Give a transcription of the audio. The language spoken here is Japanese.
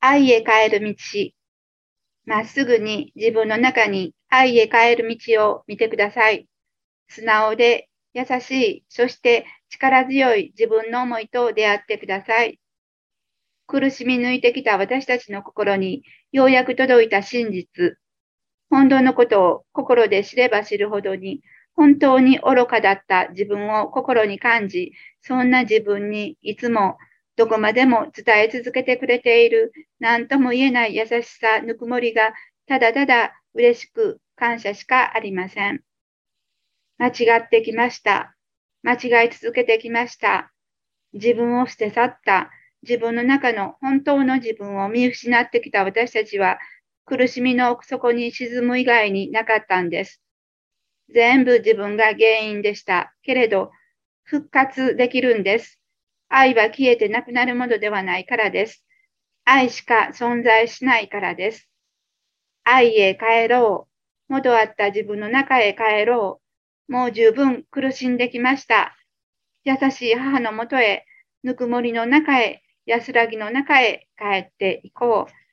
愛へ帰る道。まっすぐに自分の中に愛へ帰る道を見てください。素直で優しい、そして力強い自分の思いと出会ってください。苦しみ抜いてきた私たちの心にようやく届いた真実。本当のことを心で知れば知るほどに本当に愚かだった自分を心に感じ、そんな自分にいつもどこまでも伝え続けてくれている何とも言えない優しさ、ぬくもりがただただ嬉しく感謝しかありません。間違ってきました。間違い続けてきました。自分を捨て去った。自分の中の本当の自分を見失ってきた私たちは苦しみの奥底に沈む以外になかったんです。全部自分が原因でした。けれど、復活できるんです。愛は消えてなくなるものではないからです。愛しか存在しないからです。愛へ帰ろう。元あった自分の中へ帰ろう。もう十分苦しんできました。優しい母のもとへ、ぬくもりの中へ、安らぎの中へ帰っていこう。